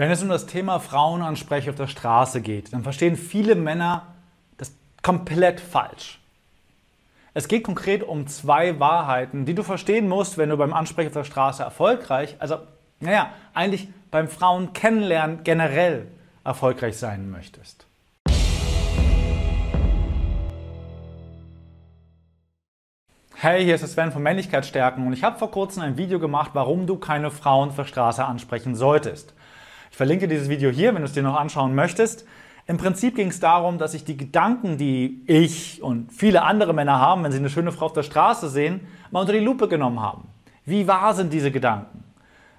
Wenn es um das Thema Frauenanspreche auf der Straße geht, dann verstehen viele Männer das komplett falsch. Es geht konkret um zwei Wahrheiten, die du verstehen musst, wenn du beim Ansprechen auf der Straße erfolgreich, also naja, eigentlich beim Frauen kennenlernen generell erfolgreich sein möchtest. Hey, hier ist Sven von Männlichkeitsstärken und ich habe vor kurzem ein Video gemacht, warum du keine Frauen auf der Straße ansprechen solltest. Ich verlinke dieses Video hier, wenn du es dir noch anschauen möchtest. Im Prinzip ging es darum, dass ich die Gedanken, die ich und viele andere Männer haben, wenn sie eine schöne Frau auf der Straße sehen, mal unter die Lupe genommen haben. Wie wahr sind diese Gedanken?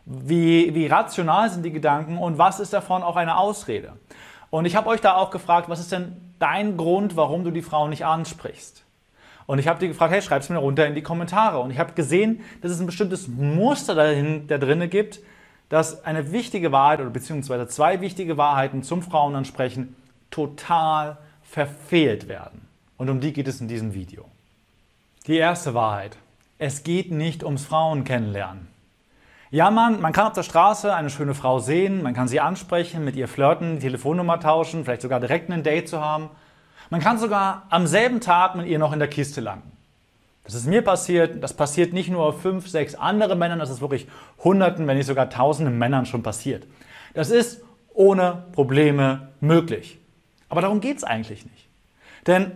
Wie, wie rational sind die Gedanken und was ist davon auch eine Ausrede? Und ich habe euch da auch gefragt, was ist denn dein Grund, warum du die Frau nicht ansprichst? Und ich habe dir gefragt, hey, schreib es mir runter in die Kommentare. Und ich habe gesehen, dass es ein bestimmtes Muster dahin, da drinne gibt, dass eine wichtige Wahrheit oder beziehungsweise zwei wichtige Wahrheiten zum Frauenansprechen total verfehlt werden. Und um die geht es in diesem Video. Die erste Wahrheit. Es geht nicht ums Frauen kennenlernen. Ja, man, man kann auf der Straße eine schöne Frau sehen, man kann sie ansprechen, mit ihr flirten, die Telefonnummer tauschen, vielleicht sogar direkt ein Date zu haben. Man kann sogar am selben Tag mit ihr noch in der Kiste landen. Das ist mir passiert, das passiert nicht nur fünf, sechs andere Männern, das ist wirklich Hunderten, wenn nicht sogar Tausenden Männern schon passiert. Das ist ohne Probleme möglich. Aber darum geht es eigentlich nicht. Denn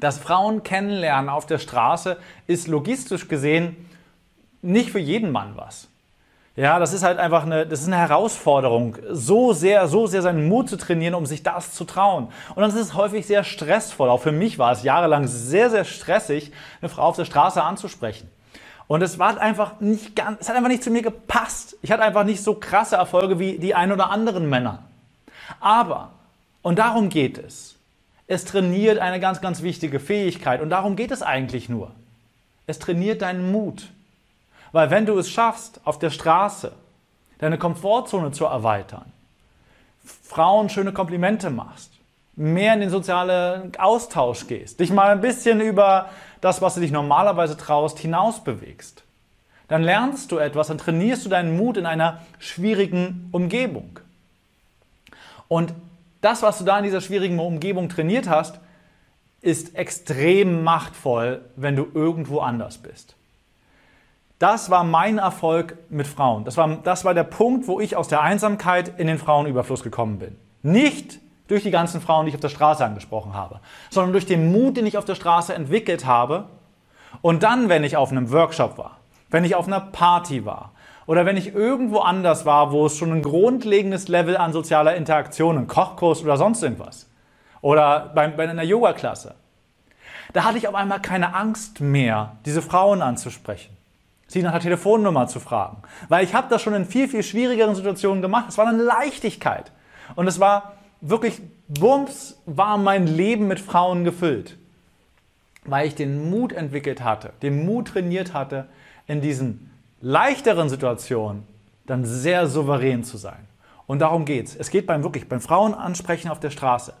das Frauen kennenlernen auf der Straße ist logistisch gesehen nicht für jeden Mann was. Ja, das ist halt einfach eine, das ist eine Herausforderung, so sehr, so sehr seinen Mut zu trainieren, um sich das zu trauen. Und dann ist es häufig sehr stressvoll. Auch für mich war es jahrelang sehr, sehr stressig, eine Frau auf der Straße anzusprechen. Und es war einfach nicht ganz, es hat einfach nicht zu mir gepasst. Ich hatte einfach nicht so krasse Erfolge wie die ein oder anderen Männer. Aber, und darum geht es, es trainiert eine ganz, ganz wichtige Fähigkeit. Und darum geht es eigentlich nur. Es trainiert deinen Mut. Weil wenn du es schaffst, auf der Straße deine Komfortzone zu erweitern, Frauen schöne Komplimente machst, mehr in den sozialen Austausch gehst, dich mal ein bisschen über das, was du dich normalerweise traust, hinaus bewegst, dann lernst du etwas, dann trainierst du deinen Mut in einer schwierigen Umgebung. Und das, was du da in dieser schwierigen Umgebung trainiert hast, ist extrem machtvoll, wenn du irgendwo anders bist. Das war mein Erfolg mit Frauen. Das war, das war der Punkt, wo ich aus der Einsamkeit in den Frauenüberfluss gekommen bin. Nicht durch die ganzen Frauen, die ich auf der Straße angesprochen habe, sondern durch den Mut, den ich auf der Straße entwickelt habe. Und dann, wenn ich auf einem Workshop war, wenn ich auf einer Party war oder wenn ich irgendwo anders war, wo es schon ein grundlegendes Level an sozialer Interaktion, ein Kochkurs oder sonst irgendwas oder bei, bei einer Yoga-Klasse, da hatte ich auf einmal keine Angst mehr, diese Frauen anzusprechen sie nach der Telefonnummer zu fragen. Weil ich habe das schon in viel, viel schwierigeren Situationen gemacht. Es war eine Leichtigkeit. Und es war wirklich, bums, war mein Leben mit Frauen gefüllt. Weil ich den Mut entwickelt hatte, den Mut trainiert hatte, in diesen leichteren Situationen dann sehr souverän zu sein. Und darum geht's. Es geht beim wirklich beim Frauenansprechen auf der Straße.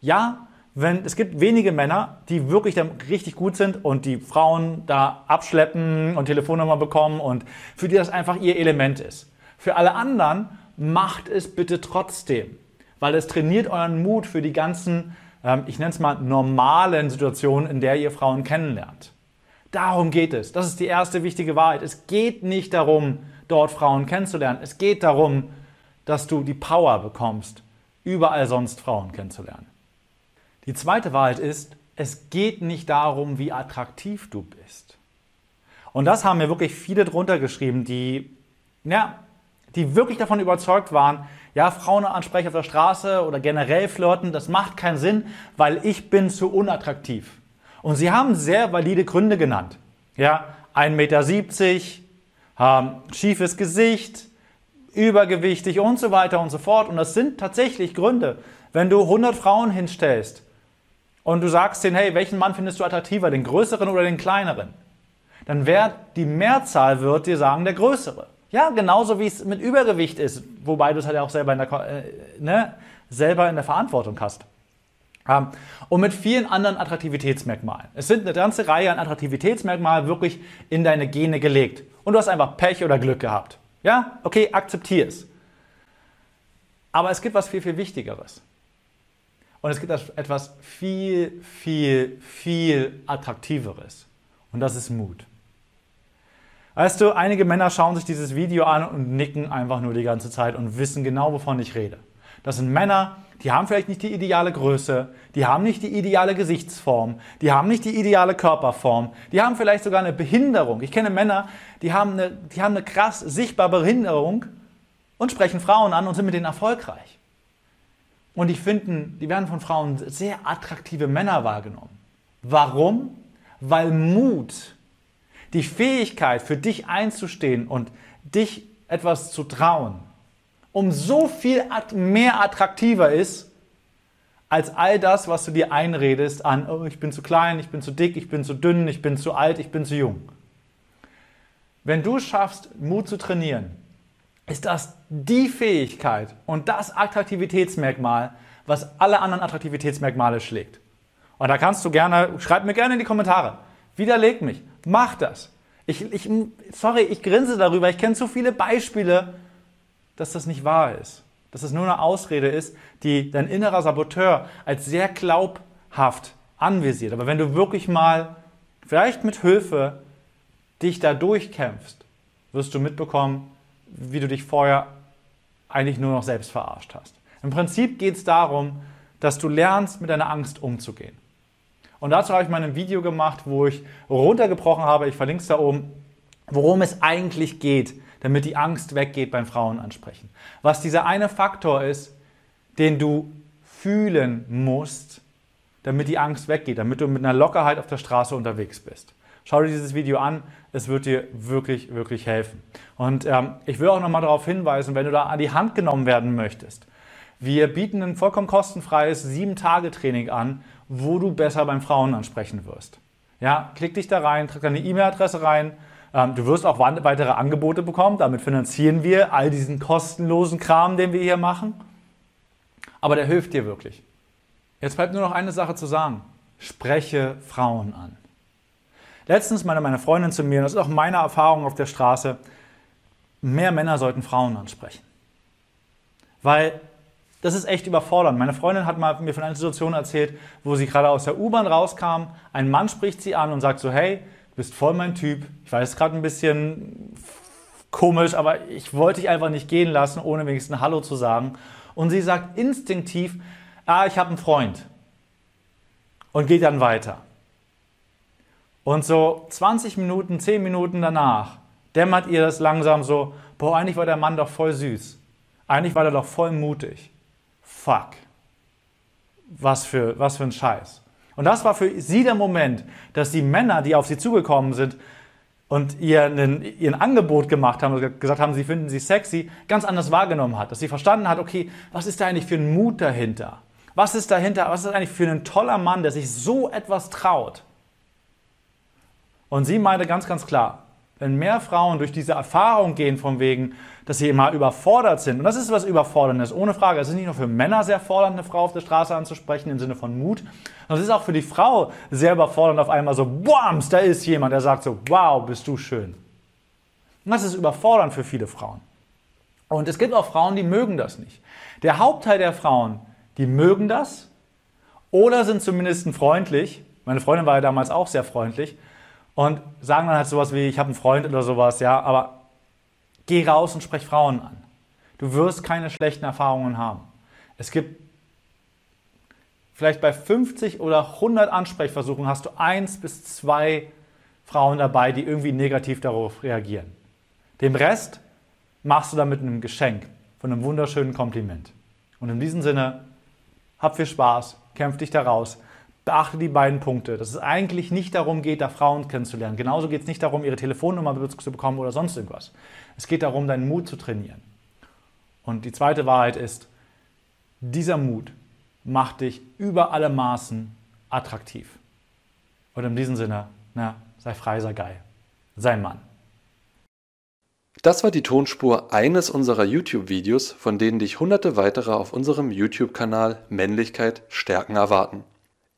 Ja, wenn es gibt wenige Männer, die wirklich dann richtig gut sind und die Frauen da abschleppen und Telefonnummer bekommen und für die das einfach ihr Element ist. Für alle anderen macht es bitte trotzdem, weil es trainiert euren Mut für die ganzen, ähm, ich nenne es mal normalen Situationen, in der ihr Frauen kennenlernt. Darum geht es. Das ist die erste wichtige Wahrheit. Es geht nicht darum, dort Frauen kennenzulernen. Es geht darum, dass du die Power bekommst, überall sonst Frauen kennenzulernen. Die zweite Wahrheit ist, es geht nicht darum, wie attraktiv du bist. Und das haben mir wirklich viele drunter geschrieben, die, ja, die wirklich davon überzeugt waren, ja, Frauen ansprechen auf der Straße oder generell flirten, das macht keinen Sinn, weil ich bin zu unattraktiv. Und sie haben sehr valide Gründe genannt. Ja, 1,70 Meter, ähm, schiefes Gesicht, übergewichtig und so weiter und so fort. Und das sind tatsächlich Gründe. Wenn du 100 Frauen hinstellst, und du sagst denen, hey, welchen Mann findest du attraktiver, den größeren oder den kleineren? Dann wird die Mehrzahl wird dir sagen, der größere. Ja, genauso wie es mit Übergewicht ist, wobei du es halt auch selber in der, äh, ne, selber in der Verantwortung hast. Ähm, und mit vielen anderen Attraktivitätsmerkmalen. Es sind eine ganze Reihe an Attraktivitätsmerkmalen wirklich in deine Gene gelegt. Und du hast einfach Pech oder Glück gehabt. Ja, okay, akzeptier es. Aber es gibt was viel, viel Wichtigeres. Und es gibt etwas viel, viel, viel Attraktiveres. Und das ist Mut. Weißt du, einige Männer schauen sich dieses Video an und nicken einfach nur die ganze Zeit und wissen genau, wovon ich rede. Das sind Männer, die haben vielleicht nicht die ideale Größe, die haben nicht die ideale Gesichtsform, die haben nicht die ideale Körperform, die haben vielleicht sogar eine Behinderung. Ich kenne Männer, die haben eine, die haben eine krass sichtbare Behinderung und sprechen Frauen an und sind mit denen erfolgreich. Und die finden, die werden von Frauen sehr attraktive Männer wahrgenommen. Warum? Weil Mut die Fähigkeit für dich einzustehen und dich etwas zu trauen, um so viel mehr attraktiver ist, als all das, was du dir einredest an, oh, ich bin zu klein, ich bin zu dick, ich bin zu dünn, ich bin zu alt, ich bin zu jung. Wenn du schaffst, Mut zu trainieren, ist das die Fähigkeit und das Attraktivitätsmerkmal, was alle anderen Attraktivitätsmerkmale schlägt. Und da kannst du gerne, schreib mir gerne in die Kommentare, widerleg mich. Mach das. Ich, ich, sorry, ich grinse darüber. Ich kenne zu viele Beispiele, dass das nicht wahr ist. Dass es nur eine Ausrede ist, die dein innerer Saboteur als sehr glaubhaft anvisiert. Aber wenn du wirklich mal, vielleicht mit Hilfe, dich da durchkämpfst, wirst du mitbekommen, wie du dich vorher eigentlich nur noch selbst verarscht hast. Im Prinzip geht es darum, dass du lernst, mit deiner Angst umzugehen. Und dazu habe ich mal ein Video gemacht, wo ich runtergebrochen habe, ich verlinke es da oben, worum es eigentlich geht, damit die Angst weggeht beim Frauenansprechen. Was dieser eine Faktor ist, den du fühlen musst, damit die Angst weggeht, damit du mit einer Lockerheit auf der Straße unterwegs bist. Schau dir dieses Video an, es wird dir wirklich, wirklich helfen. Und ähm, ich will auch nochmal darauf hinweisen, wenn du da an die Hand genommen werden möchtest, wir bieten ein vollkommen kostenfreies 7-Tage-Training an, wo du besser beim Frauen ansprechen wirst. Ja, klick dich da rein, trag deine E-Mail-Adresse rein. Ähm, du wirst auch weitere Angebote bekommen. Damit finanzieren wir all diesen kostenlosen Kram, den wir hier machen. Aber der hilft dir wirklich. Jetzt bleibt nur noch eine Sache zu sagen. Spreche Frauen an. Letztens meinte meine Freundin zu mir, und das ist auch meine Erfahrung auf der Straße, mehr Männer sollten Frauen ansprechen. Weil das ist echt überfordernd. Meine Freundin hat mal mir von einer Situation erzählt, wo sie gerade aus der U-Bahn rauskam. Ein Mann spricht sie an und sagt so, hey, du bist voll mein Typ. Ich weiß gerade ein bisschen komisch, aber ich wollte dich einfach nicht gehen lassen, ohne wenigstens Hallo zu sagen. Und sie sagt instinktiv, ah, ich habe einen Freund. Und geht dann weiter. Und so 20 Minuten, 10 Minuten danach dämmert ihr das langsam so, boah, eigentlich war der Mann doch voll süß. Eigentlich war er doch voll mutig fuck, was für, was für ein Scheiß. Und das war für sie der Moment, dass die Männer, die auf sie zugekommen sind und ihr einen, ihren Angebot gemacht haben, und gesagt haben, sie finden sie sexy, ganz anders wahrgenommen hat. Dass sie verstanden hat, okay, was ist da eigentlich für ein Mut dahinter? Was ist dahinter, was ist eigentlich für ein toller Mann, der sich so etwas traut? Und sie meinte ganz, ganz klar, wenn mehr Frauen durch diese Erfahrung gehen, von wegen, dass sie immer überfordert sind, und das ist was Überforderndes, ohne Frage, es ist nicht nur für Männer sehr fordernd, eine Frau auf der Straße anzusprechen, im Sinne von Mut, sondern es ist auch für die Frau sehr überfordernd, auf einmal so, boams, da ist jemand, der sagt so, wow, bist du schön. Und das ist überfordernd für viele Frauen. Und es gibt auch Frauen, die mögen das nicht. Der Hauptteil der Frauen, die mögen das oder sind zumindest freundlich. Meine Freundin war ja damals auch sehr freundlich und sagen dann halt sowas wie, ich habe einen Freund oder sowas, ja, aber geh raus und sprech Frauen an. Du wirst keine schlechten Erfahrungen haben. Es gibt vielleicht bei 50 oder 100 Ansprechversuchen hast du eins bis zwei Frauen dabei, die irgendwie negativ darauf reagieren. Den Rest machst du dann mit einem Geschenk, von einem wunderschönen Kompliment. Und in diesem Sinne, hab viel Spaß, kämpf dich da raus beachte die beiden Punkte, dass es eigentlich nicht darum geht, da Frauen kennenzulernen. Genauso geht es nicht darum, ihre Telefonnummer zu bekommen oder sonst irgendwas. Es geht darum, deinen Mut zu trainieren. Und die zweite Wahrheit ist, dieser Mut macht dich über alle Maßen attraktiv. Und in diesem Sinne, na, sei frei, sei geil. Sei Mann. Das war die Tonspur eines unserer YouTube-Videos, von denen dich hunderte weitere auf unserem YouTube-Kanal Männlichkeit stärken erwarten.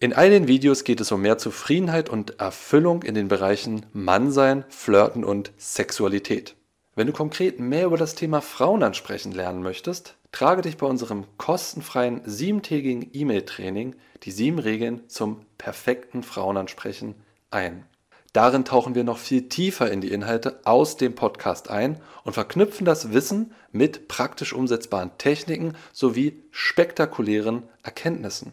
In all den Videos geht es um mehr Zufriedenheit und Erfüllung in den Bereichen Mannsein, Flirten und Sexualität. Wenn du konkret mehr über das Thema Frauen ansprechen lernen möchtest, trage dich bei unserem kostenfreien siebentägigen E-Mail-Training die sieben Regeln zum perfekten Frauenansprechen ein. Darin tauchen wir noch viel tiefer in die Inhalte aus dem Podcast ein und verknüpfen das Wissen mit praktisch umsetzbaren Techniken sowie spektakulären Erkenntnissen.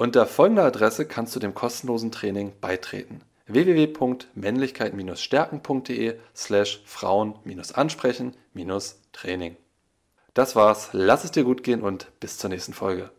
Unter folgender Adresse kannst du dem kostenlosen Training beitreten: www.männlichkeit-stärken.de slash Frauen-ansprechen-training. Das war's, lass es dir gut gehen und bis zur nächsten Folge.